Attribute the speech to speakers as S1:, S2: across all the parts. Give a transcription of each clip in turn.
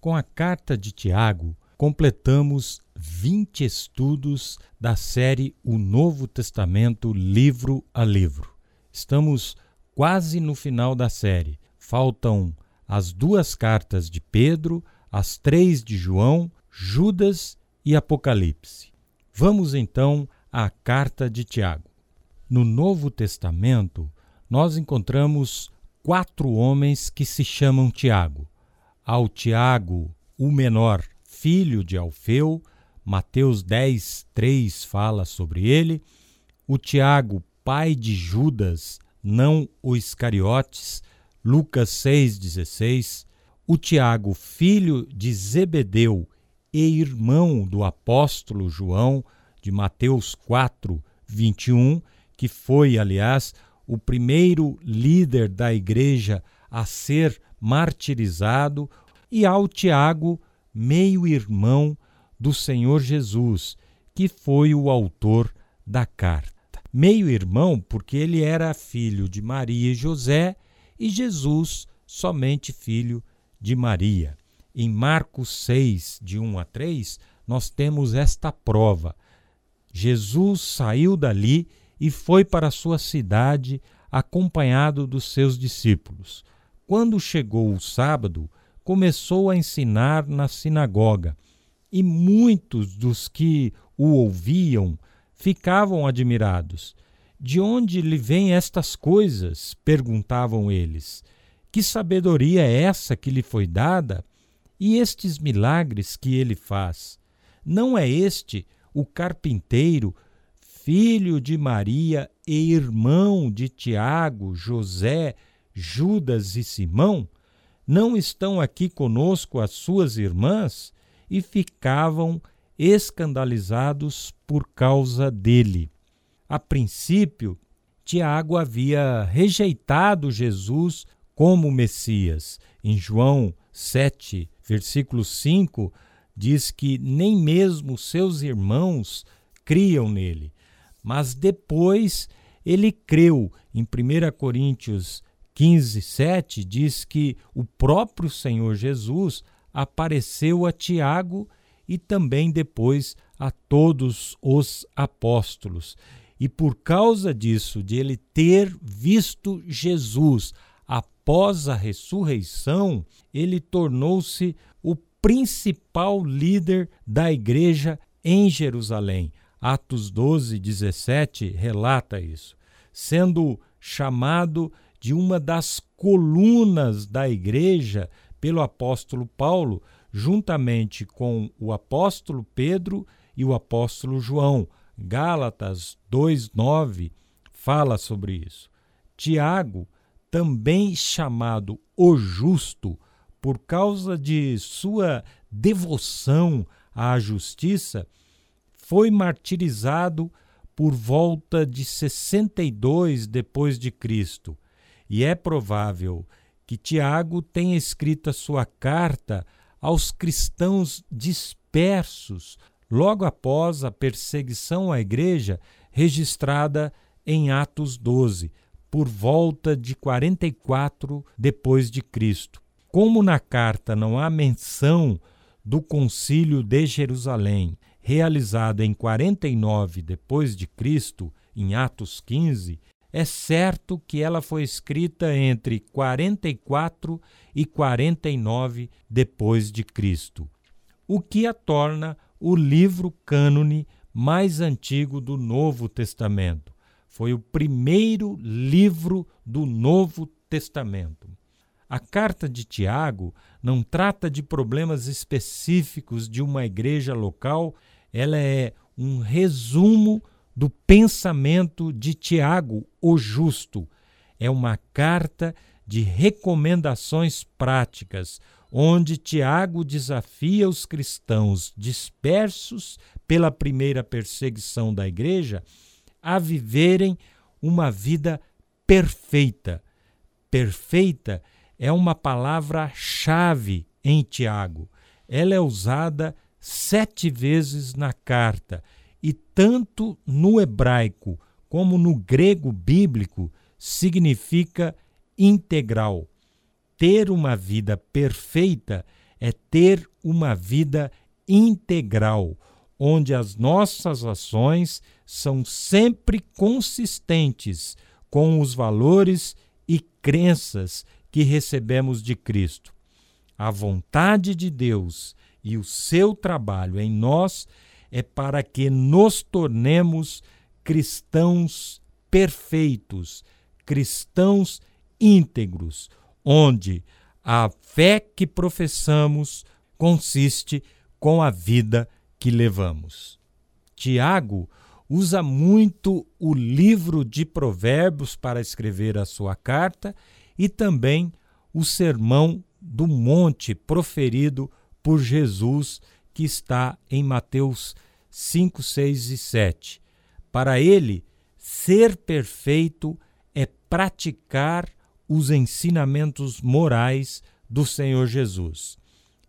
S1: Com a carta de Tiago, completamos 20 estudos da série O Novo Testamento, livro a livro. Estamos quase no final da série. Faltam as duas cartas de Pedro, as três de João, Judas e Apocalipse. Vamos então à carta de Tiago. No Novo Testamento, nós encontramos quatro homens que se chamam Tiago ao Tiago, o menor, filho de Alfeu, Mateus 10, 3 fala sobre ele, o Tiago, pai de Judas, não o Iscariotes, Lucas 6,16, o Tiago, filho de Zebedeu e irmão do apóstolo João, de Mateus 4, 21, que foi, aliás, o primeiro líder da igreja a ser martirizado, e ao Tiago, meio-irmão do Senhor Jesus, que foi o autor da carta. Meio-irmão porque ele era filho de Maria e José e Jesus somente filho de Maria. Em Marcos 6, de 1 a 3, nós temos esta prova. Jesus saiu dali e foi para sua cidade acompanhado dos seus discípulos. Quando chegou o sábado, começou a ensinar na sinagoga, e muitos dos que o ouviam ficavam admirados. De onde lhe vêm estas coisas? perguntavam eles. Que sabedoria é essa que lhe foi dada? E estes milagres que ele faz? Não é este o carpinteiro, filho de Maria e irmão de Tiago, José, Judas e Simão, não estão aqui conosco as suas irmãs? E ficavam escandalizados por causa dele. A princípio, Tiago havia rejeitado Jesus como Messias. Em João 7, versículo 5, diz que nem mesmo seus irmãos criam nele. Mas depois ele creu. Em 1 Coríntios 15, 7 diz que o próprio Senhor Jesus apareceu a Tiago e também depois a todos os apóstolos. E por causa disso, de ele ter visto Jesus após a ressurreição, ele tornou-se o principal líder da igreja em Jerusalém. Atos 12, 17 relata isso, sendo chamado de uma das colunas da igreja pelo apóstolo Paulo, juntamente com o apóstolo Pedro e o apóstolo João. Gálatas 2:9 fala sobre isso. Tiago, também chamado o justo, por causa de sua devoção à justiça, foi martirizado por volta de 62 depois de Cristo e é provável que Tiago tenha escrito a sua carta aos cristãos dispersos logo após a perseguição à igreja registrada em Atos 12, por volta de 44 depois de Cristo. Como na carta não há menção do concílio de Jerusalém, realizado em 49 depois de Cristo, em Atos 15, é certo que ela foi escrita entre 44 e 49 depois de Cristo, o que a torna o livro cânone mais antigo do Novo Testamento. Foi o primeiro livro do Novo Testamento. A carta de Tiago não trata de problemas específicos de uma igreja local, ela é um resumo do pensamento de Tiago, o Justo. É uma carta de recomendações práticas, onde Tiago desafia os cristãos dispersos pela primeira perseguição da igreja a viverem uma vida perfeita. Perfeita é uma palavra-chave em Tiago. Ela é usada sete vezes na carta e tanto no hebraico como no grego bíblico significa integral. Ter uma vida perfeita é ter uma vida integral, onde as nossas ações são sempre consistentes com os valores e crenças que recebemos de Cristo. A vontade de Deus e o seu trabalho em nós é para que nos tornemos cristãos perfeitos, cristãos íntegros, onde a fé que professamos consiste com a vida que levamos. Tiago usa muito o livro de Provérbios para escrever a sua carta e também o sermão do monte proferido por Jesus, que está em Mateus 5, 6 e 7. Para ele, ser perfeito é praticar os ensinamentos morais do Senhor Jesus.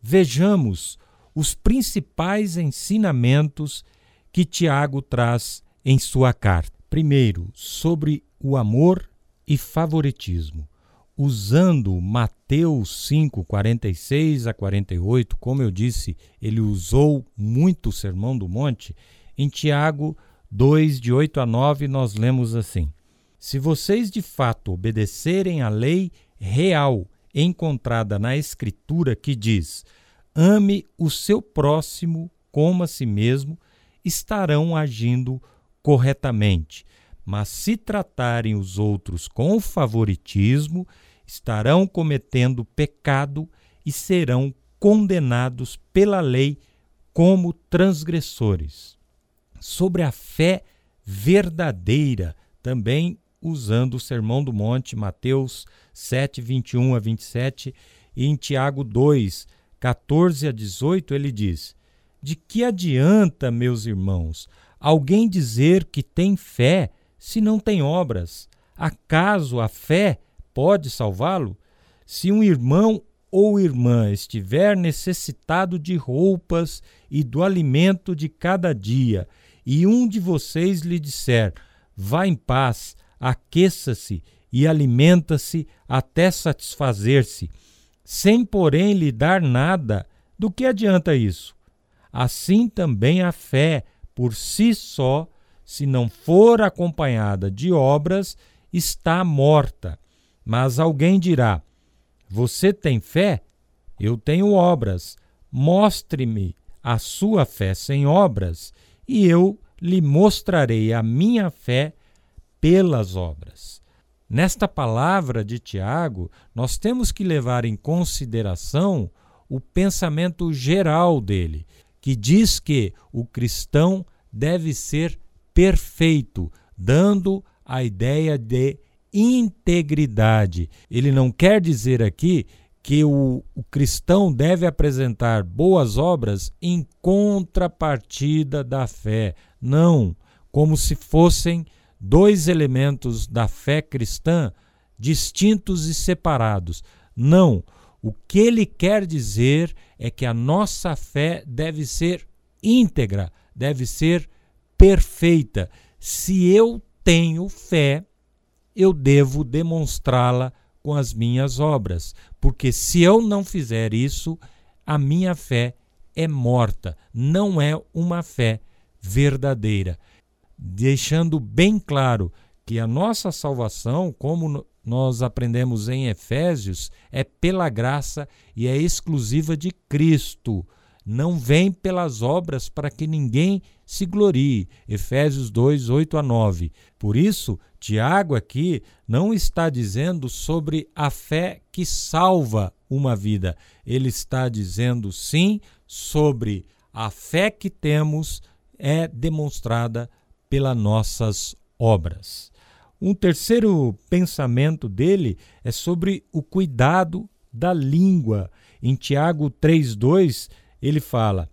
S1: Vejamos os principais ensinamentos que Tiago traz em sua carta. Primeiro, sobre o amor e favoritismo. Usando Mateus 5, 46 a 48, como eu disse, ele usou muito o Sermão do Monte. Em Tiago 2, de 8 a 9, nós lemos assim: Se vocês de fato obedecerem à lei real encontrada na Escritura que diz: ame o seu próximo como a si mesmo, estarão agindo corretamente. Mas se tratarem os outros com favoritismo, estarão cometendo pecado e serão condenados pela lei como transgressores. Sobre a fé verdadeira, também usando o Sermão do Monte, Mateus 7, 21 a 27, e em Tiago 2, 14 a 18, ele diz: De que adianta, meus irmãos, alguém dizer que tem fé se não tem obras? Acaso a fé pode salvá-lo? Se um irmão ou irmã estiver necessitado de roupas e do alimento de cada dia, e um de vocês lhe disser: Vá em paz, aqueça-se e alimenta-se até satisfazer-se, sem porém lhe dar nada, do que adianta isso? Assim também a fé, por si só, se não for acompanhada de obras, está morta. Mas alguém dirá: Você tem fé? Eu tenho obras. Mostre-me a sua fé sem obras, e eu lhe mostrarei a minha fé pelas obras. Nesta palavra de Tiago, nós temos que levar em consideração o pensamento geral dele, que diz que o cristão deve ser perfeito, dando a ideia de integridade. Ele não quer dizer aqui que o, o, cristão deve apresentar boas obras em contrapartida da fé. Não, como se fossem dois elementos da fé cristã distintos e separados. Não. O que ele quer dizer é que a nossa fé deve ser íntegra, deve ser perfeita. Se eu tenho fé, eu devo demonstrá-la com as minhas obras, porque se eu não fizer isso, a minha fé é morta, não é uma fé verdadeira deixando bem claro que a nossa salvação, como nós aprendemos em Efésios, é pela graça e é exclusiva de Cristo. Não vem pelas obras para que ninguém se glorie. Efésios 2, 8 a 9. Por isso, Tiago aqui não está dizendo sobre a fé que salva uma vida. Ele está dizendo sim sobre a fé que temos é demonstrada pelas nossas obras. Um terceiro pensamento dele é sobre o cuidado da língua. Em Tiago 3:2, ele fala: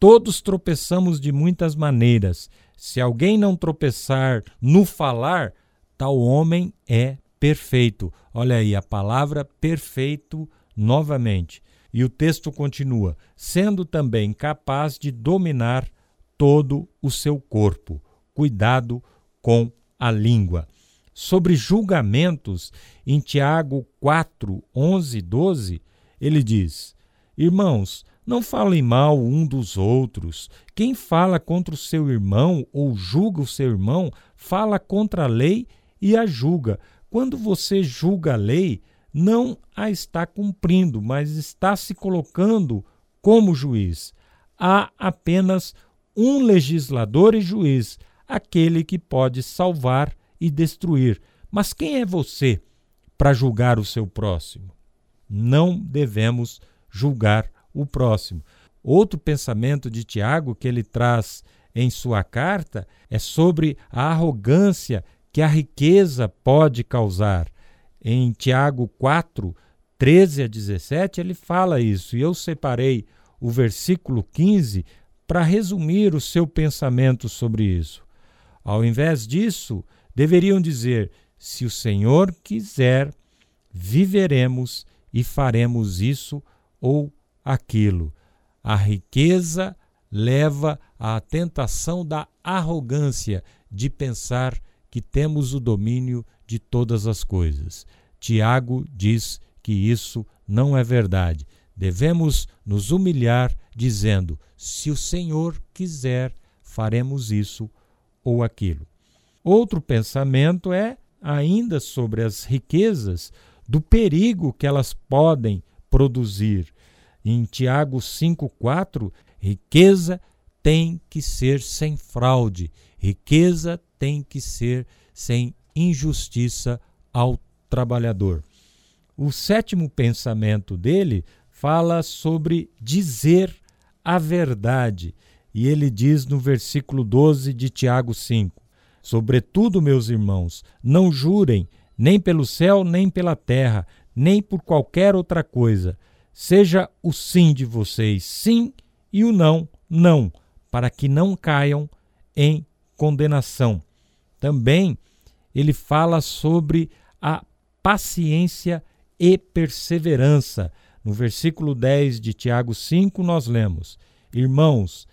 S1: Todos tropeçamos de muitas maneiras. Se alguém não tropeçar no falar, tal homem é perfeito. Olha aí a palavra perfeito novamente. E o texto continua: sendo também capaz de dominar todo o seu corpo cuidado com a língua. Sobre julgamentos, em Tiago 4, 11 e 12, ele diz: Irmãos, não falem mal um dos outros. Quem fala contra o seu irmão ou julga o seu irmão, fala contra a lei a julga. Quando você julga a lei, não a está cumprindo, mas está se colocando como juiz. Há apenas um legislador e juiz, aquele que pode salvar e destruir. Mas quem é você para julgar o seu próximo? Não devemos julgar o próximo. Outro pensamento de Tiago que ele traz em sua carta é sobre a arrogância que a riqueza pode causar. Em Tiago 4, 13 a 17, ele fala isso, e eu separei o versículo 15 para resumir o seu pensamento sobre isso. Ao invés disso, deveriam dizer: se o Senhor quiser, viveremos e faremos isso ou aquilo. A riqueza leva à tentação da arrogância de pensar que temos o domínio de todas as coisas. Tiago diz que isso não é verdade. Devemos nos humilhar dizendo: se o Senhor quiser, faremos isso ou aquilo. Outro pensamento é ainda sobre as riquezas, do perigo que elas podem produzir. Em Tiago 5,4, riqueza tem que ser sem fraude, riqueza tem que ser sem injustiça ao trabalhador. O sétimo pensamento dele fala sobre dizer a verdade. E ele diz no versículo 12 de Tiago 5: Sobretudo, meus irmãos, não jurem nem pelo céu, nem pela terra, nem por qualquer outra coisa. Seja o sim de vocês sim e o não, não para que não caiam em condenação. Também ele fala sobre a paciência e perseverança. No versículo 10 de Tiago 5, nós lemos: Irmãos,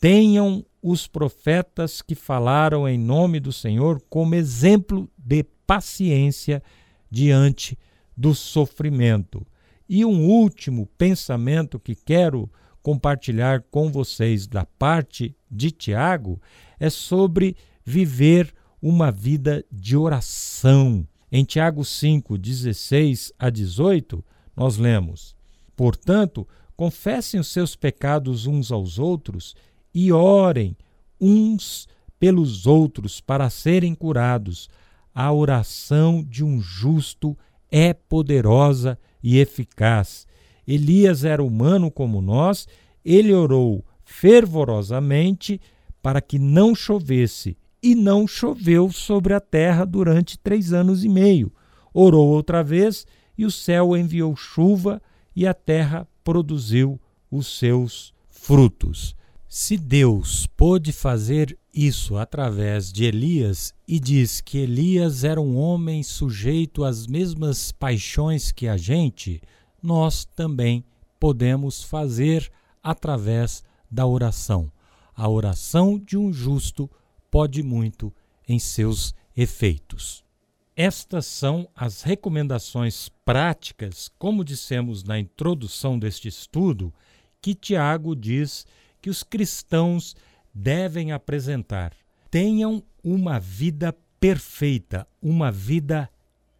S1: tenham os profetas que falaram em nome do Senhor como exemplo de paciência diante do sofrimento. E um último pensamento que quero compartilhar com vocês da parte de Tiago é sobre viver uma vida de oração. Em Tiago 5, 16 a 18, nós lemos: Portanto, confessem os seus pecados uns aos outros e orem uns pelos outros para serem curados. A oração de um justo é poderosa e eficaz Elias era humano como nós, ele orou fervorosamente para que não chovesse, e não choveu sobre a terra durante três anos e meio. Orou outra vez, e o céu enviou chuva, e a terra produziu os seus frutos. Se Deus pôde fazer isso através de Elias e diz que Elias era um homem sujeito às mesmas paixões que a gente, nós também podemos fazer através da oração. A oração de um justo pode muito em seus efeitos. Estas são as recomendações práticas, como dissemos na introdução deste estudo, que Tiago diz que os cristãos devem apresentar. Tenham uma vida perfeita, uma vida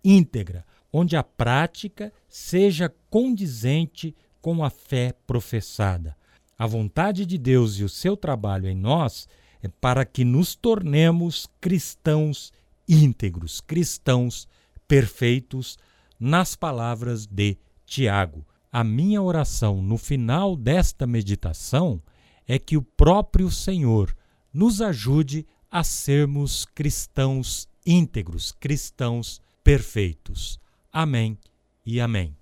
S1: íntegra, onde a prática seja condizente com a fé professada. A vontade de Deus e o seu trabalho em nós é para que nos tornemos cristãos íntegros, cristãos perfeitos, nas palavras de Tiago. A minha oração no final desta meditação é que o próprio Senhor nos ajude a sermos cristãos íntegros, cristãos perfeitos. Amém e amém.